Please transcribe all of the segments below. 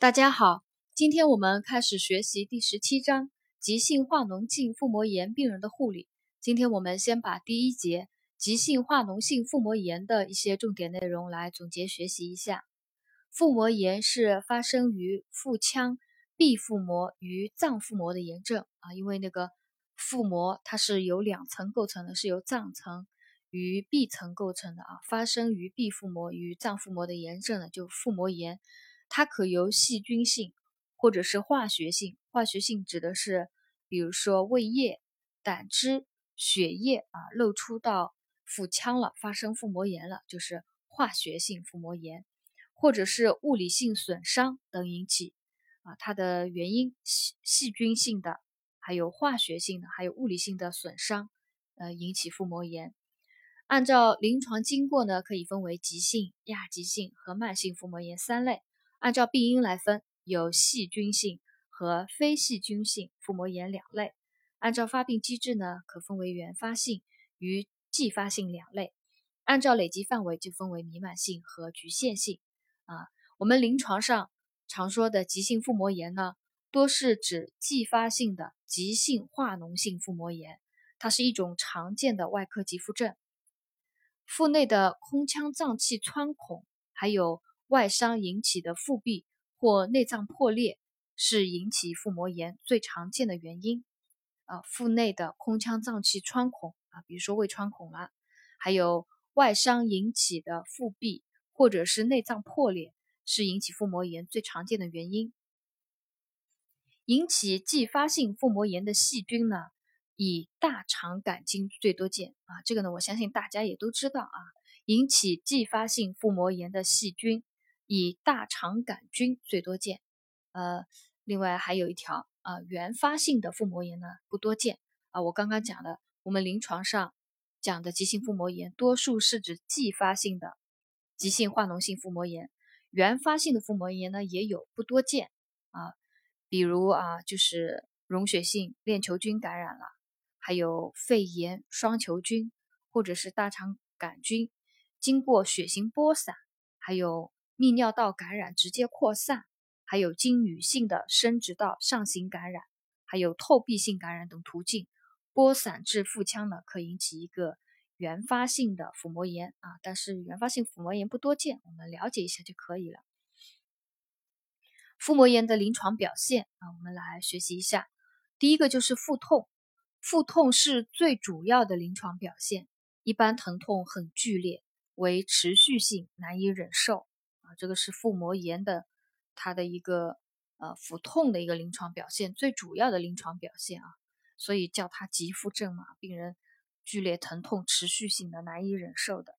大家好，今天我们开始学习第十七章急性化脓性腹膜炎病人的护理。今天我们先把第一节急性化脓性腹膜炎的一些重点内容来总结学习一下。腹膜炎是发生于腹腔壁腹膜与脏腹膜的炎症啊，因为那个腹膜它是由两层构成的，是由脏层与壁层构成的啊，发生于壁腹膜与脏腹膜的炎症呢，就腹膜炎。它可由细菌性或者是化学性，化学性指的是，比如说胃液、胆汁、血液啊漏出到腹腔了，发生腹膜炎了，就是化学性腹膜炎，或者是物理性损伤等引起啊，它的原因细细菌性的，还有化学性的，还有物理性的损伤，呃引起腹膜炎。按照临床经过呢，可以分为急性、亚急性和慢性腹膜炎三类。按照病因来分，有细菌性和非细菌性腹膜炎两类。按照发病机制呢，可分为原发性与继发性两类。按照累积范围，就分为弥漫性和局限性。啊，我们临床上常说的急性腹膜炎呢，多是指继发性的急性化脓性腹膜炎，它是一种常见的外科急腹症。腹内的空腔脏器穿孔，还有外伤引起的腹壁或内脏破裂是引起腹膜炎最常见的原因。啊，腹内的空腔脏器穿孔啊，比如说胃穿孔了，还有外伤引起的腹壁或者是内脏破裂是引起腹膜炎最常见的原因。引起继发性腹膜炎的细菌呢，以大肠杆菌最多见啊。这个呢，我相信大家也都知道啊。引起继发性腹膜炎的细菌。以大肠杆菌最多见，呃，另外还有一条啊，原发性的腹膜炎呢不多见啊。我刚刚讲的，我们临床上讲的急性腹膜炎，多数是指继发性的急性化脓性腹膜炎，原发性的腹膜炎呢也有不多见啊。比如啊，就是溶血性链球菌感染了，还有肺炎双球菌或者是大肠杆菌经过血型播散，还有。泌尿道感染直接扩散，还有经女性的生殖道上行感染，还有透壁性感染等途径播散至腹腔呢，可引起一个原发性的腹膜炎啊。但是原发性腹膜炎不多见，我们了解一下就可以了。腹膜炎的临床表现啊，我们来学习一下。第一个就是腹痛，腹痛是最主要的临床表现，一般疼痛很剧烈，为持续性，难以忍受。这个是腹膜炎的它的一个呃腹痛的一个临床表现，最主要的临床表现啊，所以叫它急腹症嘛，病人剧烈疼痛、持续性的难以忍受的。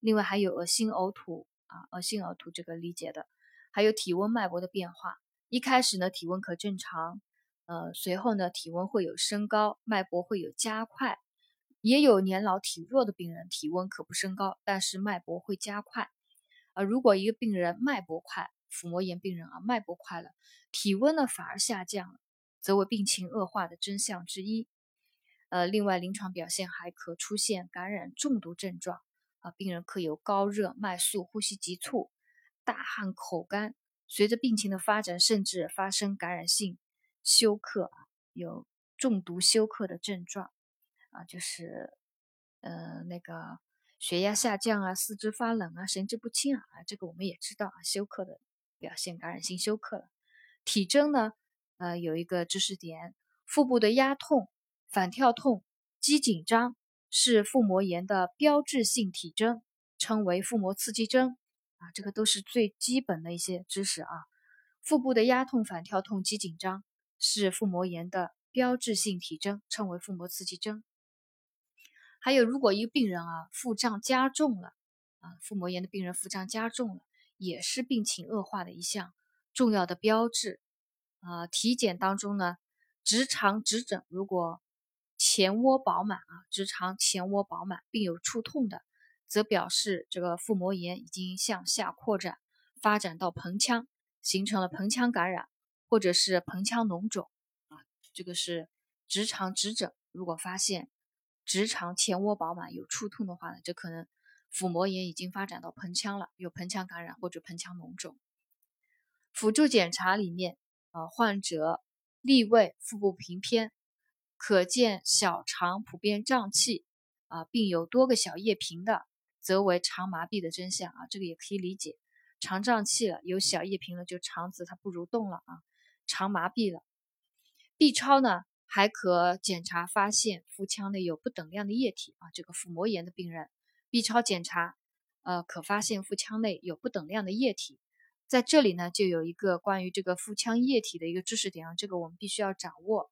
另外还有恶心呕吐啊，恶心呕吐这个理解的，还有体温、脉搏的变化。一开始呢体温可正常，呃，随后呢体温会有升高，脉搏会有加快。也有年老体弱的病人，体温可不升高，但是脉搏会加快。啊，如果一个病人脉搏快，腹膜炎病人啊，脉搏快了，体温呢反而下降了，则为病情恶化的真相之一。呃，另外临床表现还可出现感染中毒症状啊，病人可有高热、脉速、呼吸急促、大汗、口干，随着病情的发展，甚至发生感染性休克啊，有中毒休克的症状啊，就是呃那个。血压下降啊，四肢发冷啊，神志不清啊，这个我们也知道啊，休克的表现，感染性休克了。体征呢，呃，有一个知识点，腹部的压痛、反跳痛、肌紧张是腹膜炎的标志性体征，称为腹膜刺激征啊，这个都是最基本的一些知识啊。腹部的压痛、反跳痛、肌紧张是腹膜炎的标志性体征，称为腹膜刺激征。还有，如果一个病人啊腹胀加重了，啊腹膜炎的病人腹胀加重了，也是病情恶化的一项重要的标志。啊，体检当中呢，直肠直诊如果前窝饱满啊，直肠前窝饱满并有触痛的，则表示这个腹膜炎已经向下扩展，发展到盆腔，形成了盆腔感染或者是盆腔脓肿啊。这个是直肠直诊，如果发现。直肠前窝饱满有触痛的话呢，这可能腹膜炎已经发展到盆腔了，有盆腔感染或者盆腔脓肿。辅助检查里面，啊，患者立位，腹部平偏，可见小肠普遍胀气，啊，并有多个小叶频的，则为肠麻痹的真相啊，这个也可以理解，肠胀气了，有小叶频了，就肠子它不蠕动了啊，肠麻痹了。B 超呢，还可检查发现腹腔内有不等量的液体啊，这个腹膜炎的病人，B 超检查，呃，可发现腹腔内有不等量的液体。在这里呢，就有一个关于这个腹腔液体的一个知识点啊，这个我们必须要掌握。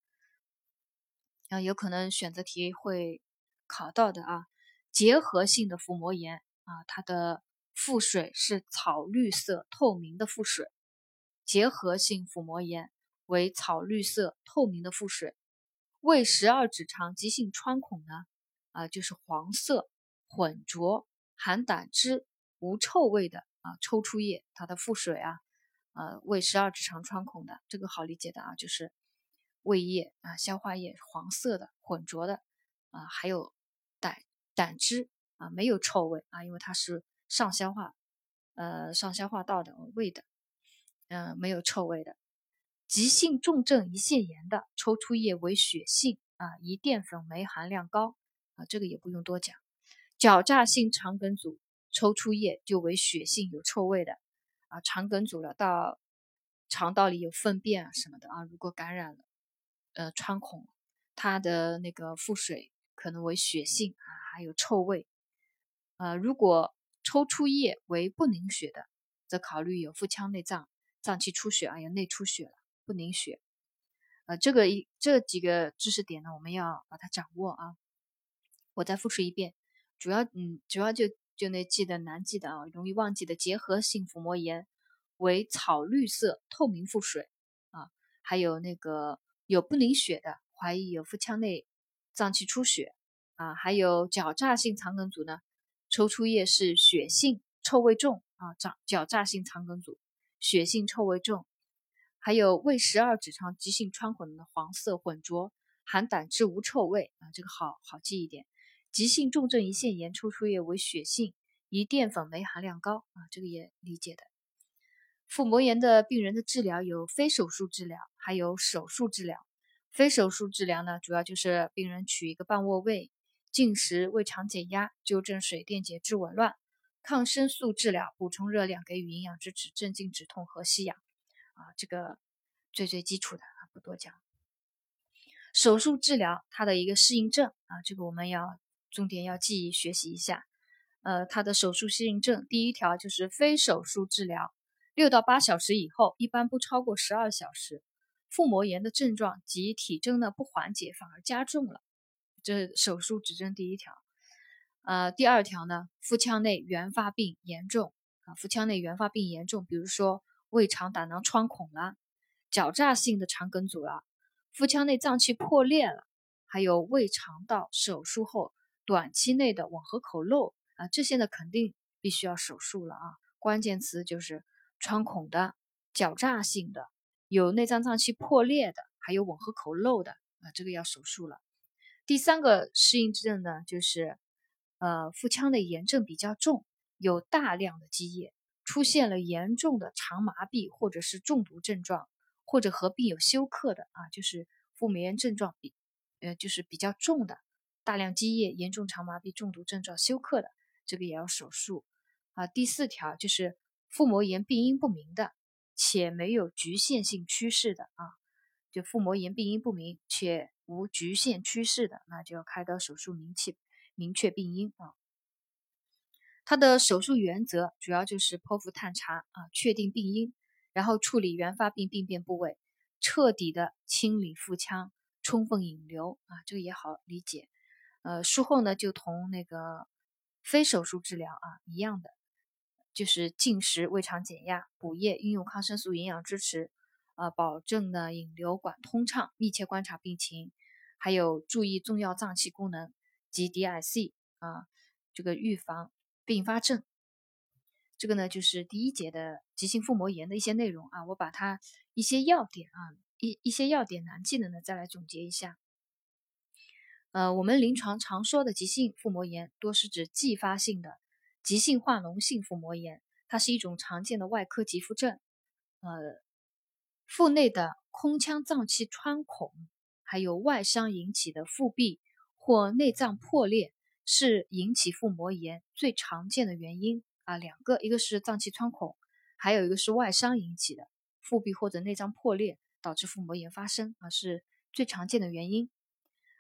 啊，有可能选择题会考到的啊。结核性的腹膜炎啊，它的腹水是草绿色透明的腹水。结核性腹膜炎为草绿色透明的腹水。胃十二指肠急性穿孔呢，啊，就是黄色混浊含胆汁无臭味的。啊，抽出液，它的腹水啊，呃，胃十二指肠穿孔的，这个好理解的啊，就是胃液啊，消化液黄色的，浑浊的啊，还有胆胆汁啊，没有臭味啊，因为它是上消化，呃，上消化道的胃的，嗯，没有臭味的。急性重症胰腺炎的抽出液为血性啊，胰淀粉酶含量高啊，这个也不用多讲。狡诈性肠梗阻。抽出液就为血性有臭味的啊，肠梗阻了，到肠道里有粪便啊什么的啊，如果感染了，呃，穿孔，它的那个腹水可能为血性啊，还有臭味。呃，如果抽出液为不凝血的，则考虑有腹腔内脏脏器出血啊，有内出血了，不凝血。呃，这个一这几个知识点呢，我们要把它掌握啊。我再复述一遍，主要嗯，主要就。就那记得难记的啊，容易忘记的结核性腹膜炎为草绿色透明腹水啊，还有那个有不凝血的，怀疑有腹腔内脏器出血啊，还有狡诈性肠梗阻呢，抽出液是血性，臭味重啊，狡狡诈性肠梗阻，血性臭味重，还有胃十二指肠急性穿孔的黄色混浊含胆汁无臭味啊，这个好好记一点。急性重症胰腺炎抽出液为血性，胰淀粉酶含量高啊，这个也理解的。腹膜炎的病人的治疗有非手术治疗，还有手术治疗。非手术治疗呢，主要就是病人取一个半卧位，进食胃肠减压，纠正水电解质紊乱，抗生素治疗，补充热量，给予营养支持，镇静止痛和吸氧啊，这个最最基础的啊，不多讲。手术治疗它的一个适应症啊，这个我们要。重点要记忆学习一下，呃，它的手术适应症第一条就是非手术治疗，六到八小时以后，一般不超过十二小时，腹膜炎的症状及体征呢不缓解，反而加重了，这手术指征第一条。呃，第二条呢，腹腔内原发病严重啊，腹腔内原发病严重，比如说胃肠胆囊穿孔了，狡诈性的肠梗阻了，腹腔内脏器破裂了，还有胃肠道手术后。短期内的吻合口漏啊，这些呢肯定必须要手术了啊。关键词就是穿孔的、狡诈性的、有内脏脏器破裂的，还有吻合口漏的啊，这个要手术了。第三个适应症呢，就是呃腹腔内炎症比较重，有大量的积液，出现了严重的肠麻痹或者是中毒症状，或者合并有休克的啊，就是腹膜炎症状比呃就是比较重的。大量积液、严重肠麻痹、中毒症状、休克的，这个也要手术啊。第四条就是腹膜炎病因不明的，且没有局限性趋势的啊，就腹膜炎病因不明且无局限趋势的，那就要开刀手术，明确明确病因啊。它的手术原则主要就是剖腹探查啊，确定病因，然后处理原发病病变部位，彻底的清理腹腔，充分引流啊，这个也好理解。呃，术后呢，就同那个非手术治疗啊一样的，就是进食、胃肠减压、补液、应用抗生素营养支持，啊，保证呢引流管通畅，密切观察病情，还有注意重要脏器功能及 DIC 啊，这个预防并发症。这个呢，就是第一节的急性腹膜炎的一些内容啊，我把它一些要点啊，一一些要点难记的呢，再来总结一下。呃，我们临床常说的急性腹膜炎，多是指继发性的急性化脓性腹膜炎，它是一种常见的外科急腹症。呃，腹内的空腔脏器穿孔，还有外伤引起的腹壁或内脏破裂，是引起腹膜炎最常见的原因啊。两个，一个是脏器穿孔，还有一个是外伤引起的腹壁或者内脏破裂导致腹膜炎发生啊，是最常见的原因。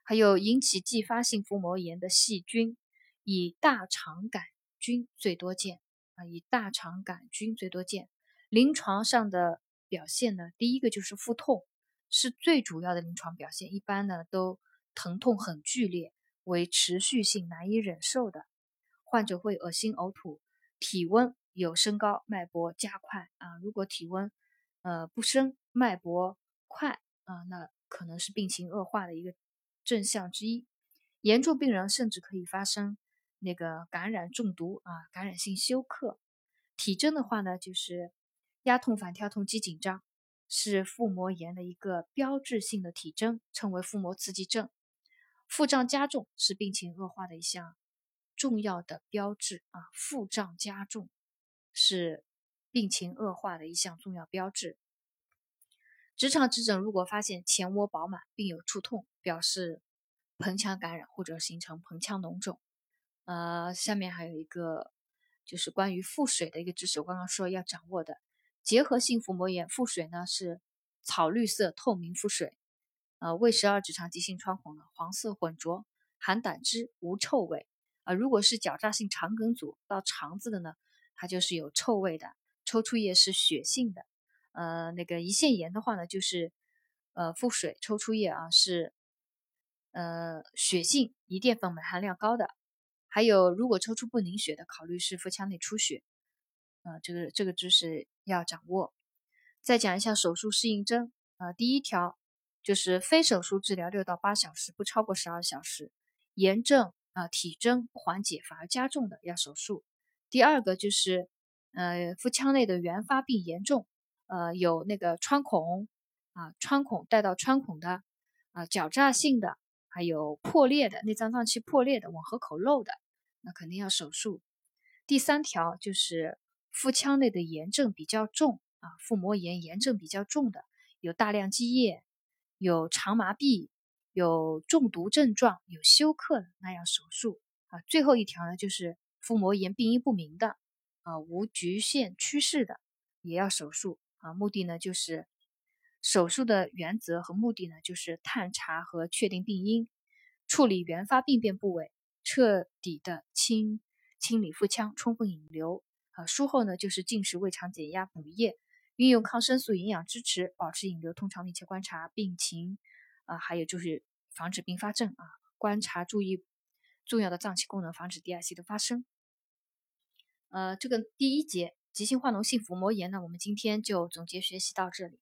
还有引起继发性腹膜炎的细菌，以大肠杆菌最多见啊，以大肠杆菌最多见。临床上的表现呢，第一个就是腹痛，是最主要的临床表现，一般呢都疼痛很剧烈，为持续性难以忍受的，患者会恶心呕吐，体温有升高，脉搏加快啊。如果体温呃不升，脉搏快啊，那可能是病情恶化的一个。症象之一，严重病人甚至可以发生那个感染中毒啊，感染性休克。体征的话呢，就是压痛、反跳痛、肌紧张，是腹膜炎的一个标志性的体征，称为腹膜刺激症。腹胀加重是病情恶化的一项重要的标志啊，腹胀加重是病情恶化的一项重要标志。直肠指诊如果发现前窝饱满并有触痛，表示盆腔感染或者形成盆腔脓肿。呃，下面还有一个就是关于腹水的一个知识，我刚刚说要掌握的结核性腹膜炎腹水呢是草绿色透明腹水，呃，胃十二指肠急性穿孔呢黄色混浊，含胆汁，无臭味。啊，如果是狡诈性肠梗阻到肠子的呢，它就是有臭味的，抽出液是血性的。呃，那个胰腺炎的话呢，就是呃腹水抽出液啊，是呃血性胰淀粉酶含量高的。还有，如果抽出不凝血的，考虑是腹腔内出血。呃，这个这个知识要掌握。再讲一下手术适应症啊，第一条就是非手术治疗六到八小时，不超过十二小时。炎症啊体征缓解反而加重的要手术。第二个就是呃腹腔内的原发病严重。呃，有那个穿孔啊，穿孔带到穿孔的啊，狡诈性的，还有破裂的内脏脏器破裂的，吻合口漏的，那肯定要手术。第三条就是腹腔内的炎症比较重啊，腹膜炎炎症比较重的，有大量积液，有肠麻痹，有中毒症状，有休克的，那要手术啊。最后一条呢，就是腹膜炎病因不明的啊，无局限趋势的，也要手术。啊，目的呢就是手术的原则和目的呢就是探查和确定病因，处理原发病变部位，彻底的清清理腹腔，充分引流。啊，术后呢就是进食、胃肠减压、补液，运用抗生素营养支持，保持引流通常密切观察病情。啊，还有就是防止并发症啊，观察注意重要的脏器功能，防止 DIC 的发生。呃，这个第一节。急性化脓性腹膜炎呢，我们今天就总结学习到这里。